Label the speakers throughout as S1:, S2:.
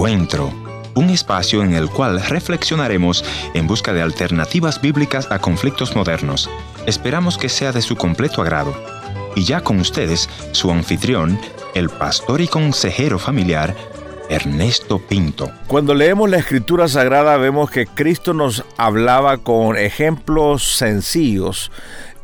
S1: Encuentro, un espacio en el cual reflexionaremos en busca de alternativas bíblicas a conflictos modernos. Esperamos que sea de su completo agrado. Y ya con ustedes, su anfitrión, el pastor y consejero familiar, Ernesto Pinto.
S2: Cuando leemos la escritura sagrada vemos que Cristo nos hablaba con ejemplos sencillos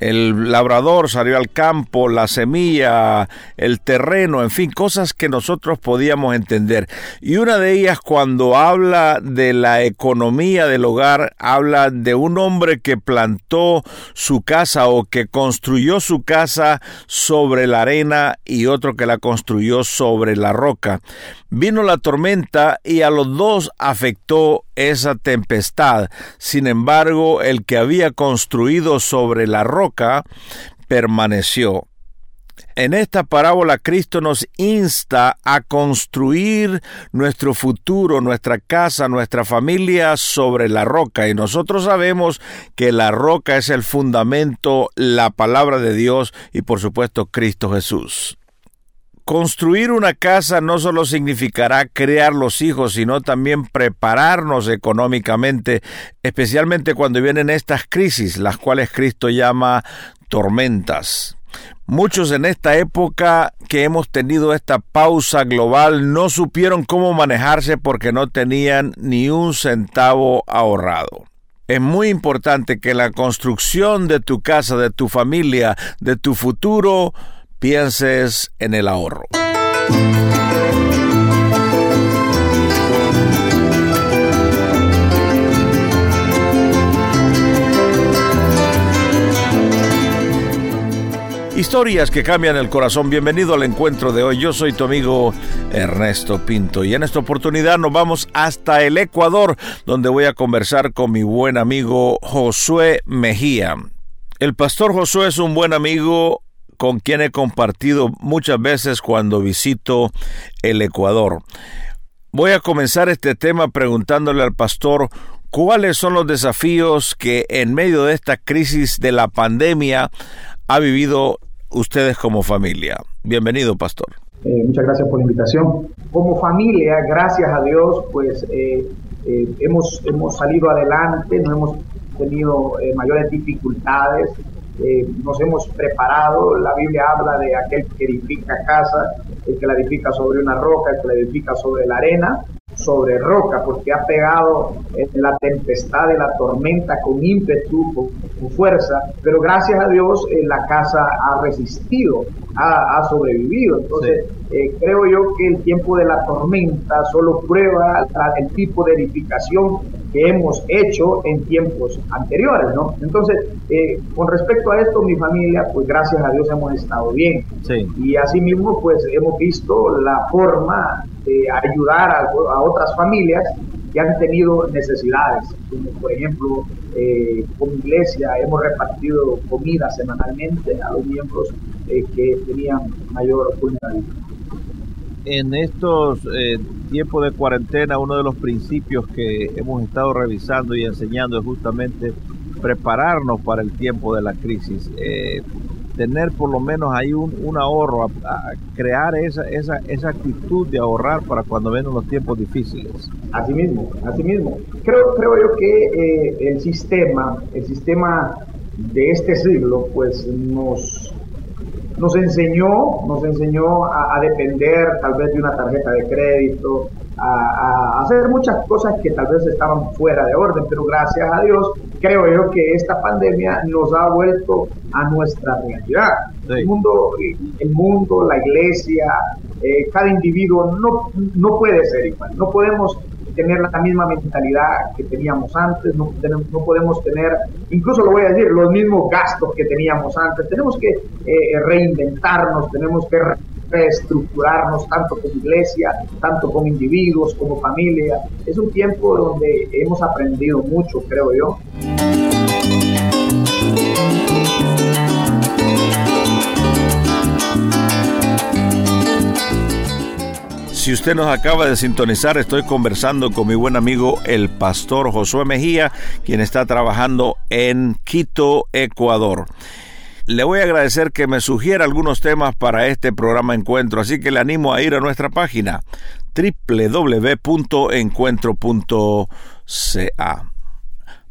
S2: el labrador salió al campo, la semilla, el terreno, en fin, cosas que nosotros podíamos entender. Y una de ellas cuando habla de la economía del hogar, habla de un hombre que plantó su casa o que construyó su casa sobre la arena y otro que la construyó sobre la roca. Vino la tormenta y a los dos afectó esa tempestad. Sin embargo, el que había construido sobre la roca permaneció. En esta parábola Cristo nos insta a construir nuestro futuro, nuestra casa, nuestra familia sobre la roca y nosotros sabemos que la roca es el fundamento, la palabra de Dios y por supuesto Cristo Jesús. Construir una casa no solo significará crear los hijos, sino también prepararnos económicamente, especialmente cuando vienen estas crisis, las cuales Cristo llama tormentas. Muchos en esta época que hemos tenido esta pausa global no supieron cómo manejarse porque no tenían ni un centavo ahorrado. Es muy importante que la construcción de tu casa, de tu familia, de tu futuro, pienses en el ahorro. Historias que cambian el corazón. Bienvenido al encuentro de hoy. Yo soy tu amigo Ernesto Pinto y en esta oportunidad nos vamos hasta el Ecuador, donde voy a conversar con mi buen amigo Josué Mejía. El pastor Josué es un buen amigo con quien he compartido muchas veces cuando visito el Ecuador. Voy a comenzar este tema preguntándole al pastor cuáles son los desafíos que en medio de esta crisis de la pandemia ha vivido ustedes como familia. Bienvenido, pastor.
S3: Eh, muchas gracias por la invitación. Como familia, gracias a Dios, pues eh, eh, hemos, hemos salido adelante, no hemos tenido mayores dificultades eh, nos hemos preparado, la Biblia habla de aquel que edifica casa, el que la edifica sobre una roca, el que la edifica sobre la arena, sobre roca, porque ha pegado la tempestad de la tormenta con ímpetu, con, fuerza, pero gracias a Dios eh, la casa ha resistido, ha, sobrevivido. Entonces, eh, creo yo que el tiempo de la tormenta solo prueba el tipo de edificación que hemos hecho en tiempos anteriores, ¿no? Entonces, eh, con respecto a esto, mi familia, pues gracias a Dios hemos estado bien. Sí. Y asimismo, pues hemos visto la forma de ayudar a, otras familias que han tenido necesidades, como por ejemplo, eh, como iglesia hemos repartido comida semanalmente a los miembros eh, que tenían mayor vulnerabilidad
S2: en estos eh, tiempos de cuarentena, uno de los principios que hemos estado revisando y enseñando es justamente prepararnos para el tiempo de la crisis. Eh, tener por lo menos ahí un, ahorro, crear esa, esa, esa actitud de ahorrar para cuando vengan los tiempos difíciles.
S3: Así mismo, así mismo. Creo, creo yo que eh, el sistema, el sistema de este siglo, pues nos nos enseñó, nos enseñó a, depender tal vez de una tarjeta de crédito, a, hacer muchas cosas que tal vez estaban fuera de orden, pero gracias a Dios creo yo que esta pandemia nos ha vuelto a nuestra realidad. El, mundo, el mundo, la iglesia, eh, cada individuo no, no puede ser igual, no podemos tener la misma mentalidad que teníamos antes, no, no podemos tener, incluso lo voy a decir, los mismos gastos que teníamos antes. Tenemos que eh, reinventarnos, tenemos que reestructurarnos tanto como iglesia, tanto como individuos, como familia. Es un tiempo donde hemos aprendido mucho, creo yo.
S2: Si usted nos acaba de sintonizar, estoy conversando con mi buen amigo el pastor Josué Mejía, quien está trabajando en Quito, Ecuador. Le voy a agradecer que me sugiera algunos temas para este programa Encuentro, así que le animo a ir a nuestra página www.encuentro.ca.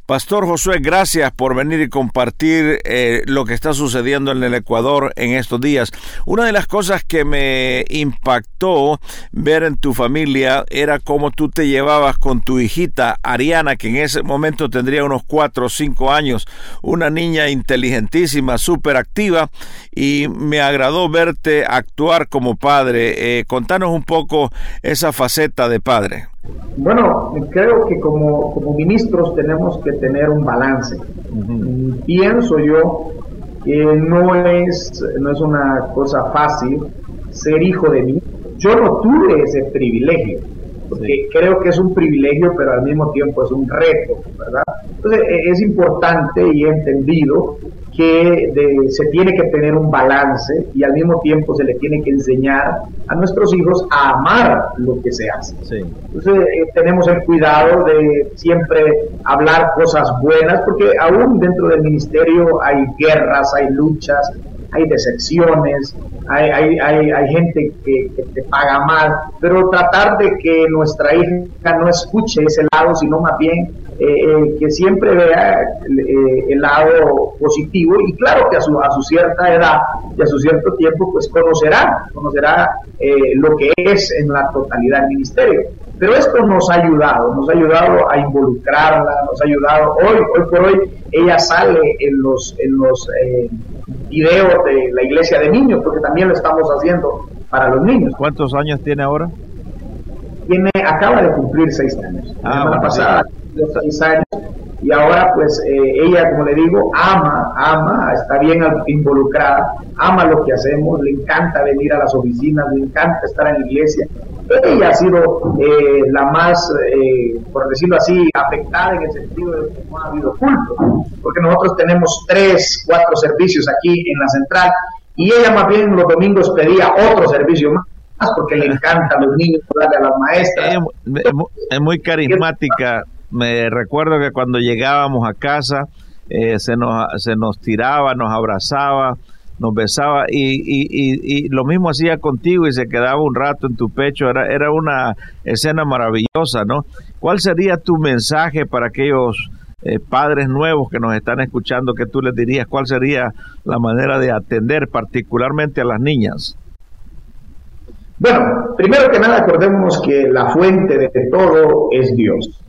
S2: Pastor Josué, gracias por venir y compartir eh, lo que está sucediendo en el Ecuador en estos días. Una de las cosas que me impactó ver en tu familia era cómo tú te llevabas con tu hijita Ariana, que en ese momento tendría unos cuatro o cinco años, una niña inteligentísima, súper activa, y me agradó verte actuar como padre. Eh, contanos un poco esa faceta de padre.
S3: Bueno, creo que como, como ministros tenemos que tener un balance. Pienso yo que no es, no es una cosa fácil ser hijo de mí. Yo no tuve ese privilegio, porque creo que es un privilegio, pero al mismo tiempo es un reto, ¿verdad? Entonces e, es importante y he entendido que se tiene que tener un balance y al mismo tiempo se le tiene que enseñar a nuestros hijos a amar lo que se hace. Entonces eh, tenemos el cuidado de siempre hablar cosas buenas, porque aún dentro del ministerio hay guerras, hay luchas, hay decepciones, hay, hay, hay, gente que, te paga mal, pero tratar de que nuestra hija no escuche ese lado, sino más bien eh, eh, que siempre vea eh, el, lado positivo y claro que a su, a su cierta edad y a su cierto tiempo pues conocerá, conocerá lo que es en la totalidad del ministerio. Pero esto nos ha ayudado, nos ha ayudado a involucrarla, nos ha ayudado, hoy, hoy por hoy, ella sale en los, en los videos de la iglesia de niños, porque también lo estamos haciendo para los niños.
S2: ¿Cuántos años tiene ahora?
S3: Tiene, acaba de cumplir seis años. La semana pasada seis años y ahora pues eh, ella, como le digo, ama, ama, está bien involucrada, ama lo que hacemos, le encanta venir a las oficinas, le encanta estar en la iglesia. Ella ha sido eh, la más, eh, por decirlo así, afectada en el sentido de que no ha habido culto, porque nosotros tenemos tres, cuatro servicios aquí en la central y ella más bien los domingos pedía otro servicio más porque le encanta a los niños, a las maestras.
S2: es muy carismática me recuerdo que cuando llegábamos a casa eh, se, nos, se nos tiraba, nos abrazaba, nos besaba y, y, lo mismo hacía contigo y se quedaba un rato en tu pecho. Era, era una escena maravillosa, ¿no? ¿Cuál sería tu mensaje para aquellos eh, padres nuevos que nos están escuchando que tú les dirías? ¿Cuál sería la manera de atender particularmente a las niñas?
S3: Bueno, primero que nada acordémonos que la fuente de todo es Dios.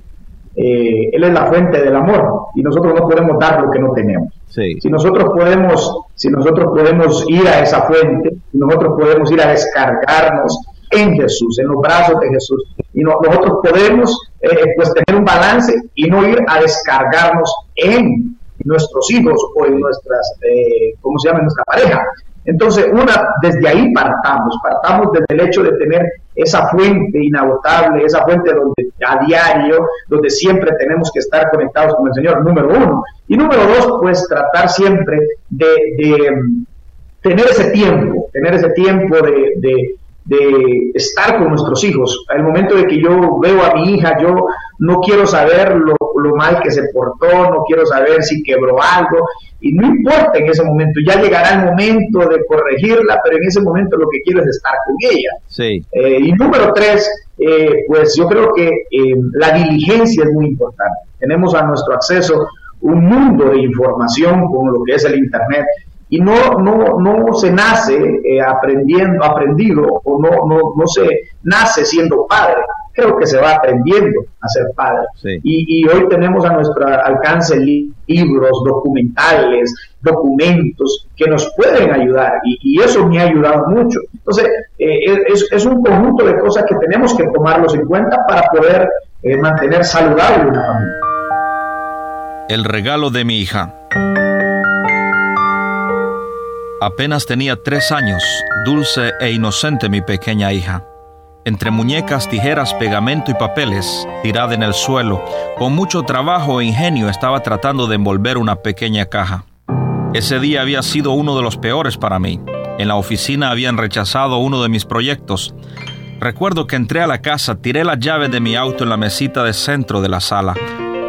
S3: Eh, él es la fuente del amor y nosotros no podemos dar lo que no tenemos. Si nosotros podemos, si nosotros podemos ir a esa fuente, nosotros podemos ir a descargarnos en Jesús, en los brazos de Jesús, y nosotros podemos eh, pues tener un balance y no ir a descargarnos en nuestros hijos o en nuestras, eh, ¿cómo se llama?, nuestra pareja. Entonces, una, desde ahí partamos, partamos desde el hecho de tener esa fuente inagotable, esa fuente donde a diario, donde siempre tenemos que estar conectados con el Señor, número uno. Y número dos, pues tratar siempre de, mm, tener ese tiempo, tener ese tiempo de de estar con nuestros hijos. Al momento de que yo veo a mi hija, yo no quiero saber lo, mal que se portó, no quiero saber si quebró algo, y no importa en ese momento, ya llegará el momento de corregirla, pero en ese momento lo que quiero es estar con ella.
S2: Sí.
S3: Eh, y número tres, eh, pues yo creo que eh, la diligencia es muy importante. Tenemos a nuestro acceso un mundo de información como lo que es el Internet y no, no, no se nace eh, aprendiendo, aprendido o no, no, no se nace siendo padre. Creo que se va aprendiendo a ser padre. Y, y, hoy tenemos a nuestro alcance libros, documentales, documentos que nos pueden ayudar y, eso me ha ayudado mucho. Entonces, eh, es, es, un conjunto de cosas que tenemos que tomarlos en cuenta para poder eh, mantener saludable una familia.
S1: El regalo de mi hija. Apenas tenía tres años, dulce e inocente mi pequeña hija. Entre muñecas, tijeras, pegamento y papeles, tirada en el suelo, con mucho trabajo e ingenio estaba tratando de envolver una pequeña caja. Ese día había sido uno de los peores para mí. En la oficina habían rechazado uno de mis proyectos. Recuerdo que entré a la casa, tiré la llave de mi auto en la mesita de centro de la sala,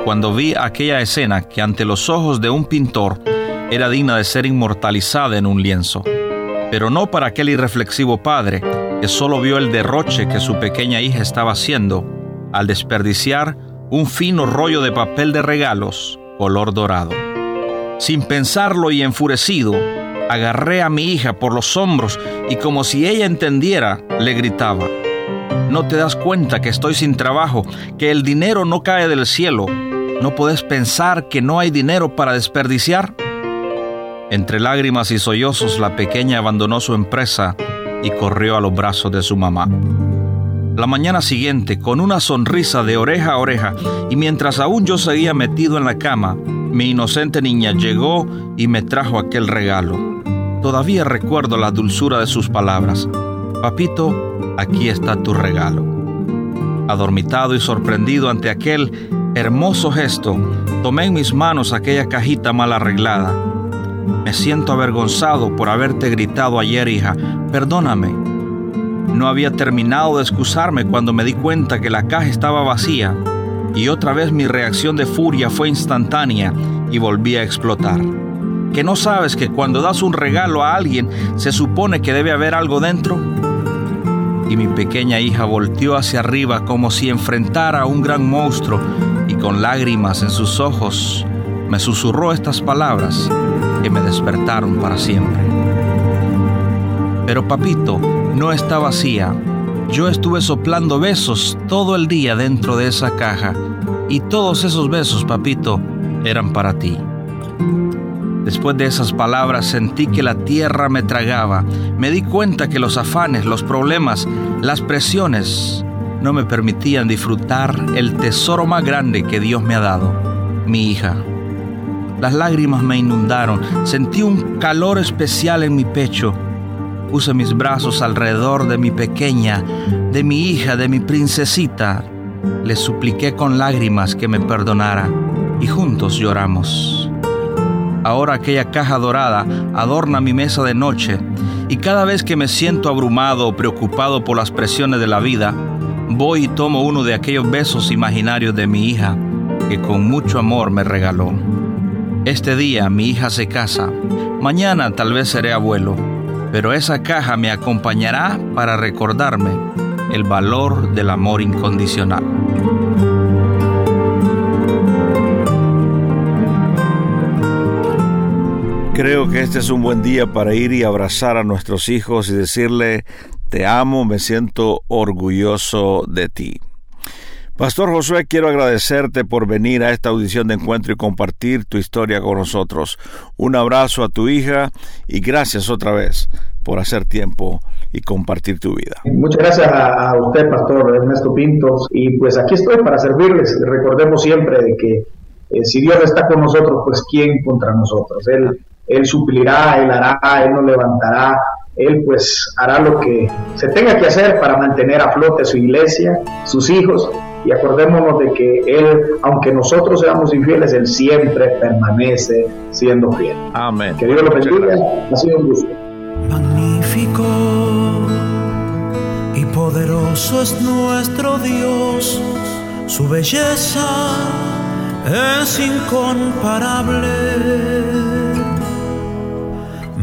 S1: cuando vi aquella escena que ante los ojos de un pintor era digna de ser inmortalizada en un lienzo. Pero no para aquel irreflexivo padre,
S2: que solo vio el derroche que su pequeña hija estaba haciendo al desperdiciar un fino rollo de papel de regalos color dorado. Sin pensarlo y enfurecido, agarré a mi hija por los hombros y como si ella entendiera, le gritaba, ¿no te das cuenta que estoy sin trabajo, que el dinero no cae del cielo? ¿No puedes pensar que no hay dinero para desperdiciar? Entre lágrimas y sollozos la pequeña abandonó su empresa y corrió a los brazos de su mamá. La mañana siguiente, con una sonrisa de oreja a oreja, y mientras aún yo seguía metido en la cama, mi inocente niña llegó y me trajo aquel regalo. Todavía recuerdo la dulzura de sus palabras. Papito, aquí está tu regalo. Adormitado y sorprendido ante aquel hermoso gesto, tomé en mis manos aquella cajita mal arreglada. Me siento avergonzado por haberte gritado ayer, hija. Perdóname. No había terminado de excusarme cuando me di cuenta que la caja estaba vacía y otra vez mi reacción de furia fue instantánea y volví a explotar. ¿Que no sabes que cuando das un regalo a alguien se supone que debe haber algo dentro? Y mi pequeña hija volteó hacia arriba como si enfrentara a un gran monstruo y con lágrimas en sus ojos me susurró estas palabras que me despertaron para siempre. Pero papito, no está vacía. Yo estuve soplando besos todo el día dentro de esa caja y todos esos besos, papito, eran para ti. Después de esas palabras sentí que la tierra me tragaba. Me di cuenta que los afanes, los problemas, las presiones no me permitían disfrutar el tesoro más grande que Dios me ha dado, mi hija. Las lágrimas me inundaron, sentí un calor especial en mi pecho Puse mis brazos alrededor de mi pequeña, de mi hija, de mi princesita. Le supliqué con lágrimas que me perdonara y juntos lloramos. Ahora aquella caja dorada adorna mi mesa de noche y cada vez que me siento abrumado o preocupado por las presiones de la vida, voy y tomo uno de aquellos besos imaginarios de mi hija que con mucho amor me regaló. Este día mi hija se casa, mañana tal vez seré abuelo pero esa caja me acompañará para recordarme el valor del amor incondicional.
S4: Creo que este es un buen día para ir y abrazar a nuestros hijos y decirle, te amo, me siento orgulloso de ti. Pastor Josué, quiero agradecerte por venir a esta audición de encuentro y compartir tu historia con nosotros. Un abrazo a tu hija y gracias otra vez por hacer tiempo y compartir tu vida.
S3: Muchas gracias a, usted, Pastor Ernesto Pintos, y pues aquí estoy para servirles. Recordemos siempre de que eh, si Dios está con nosotros, pues ¿quién contra nosotros? Él, él suplirá, Él hará, Él nos levantará, Él pues hará lo que se tenga que hacer para mantener a flote su iglesia, sus hijos, y acordémonos de que Él, aunque nosotros seamos infieles, Él siempre permanece siendo fiel.
S4: Amén.
S3: Que Dios lo bendiga. Ha sido un gusto.
S5: Magnífico y poderoso es nuestro Dios, su belleza es incomparable.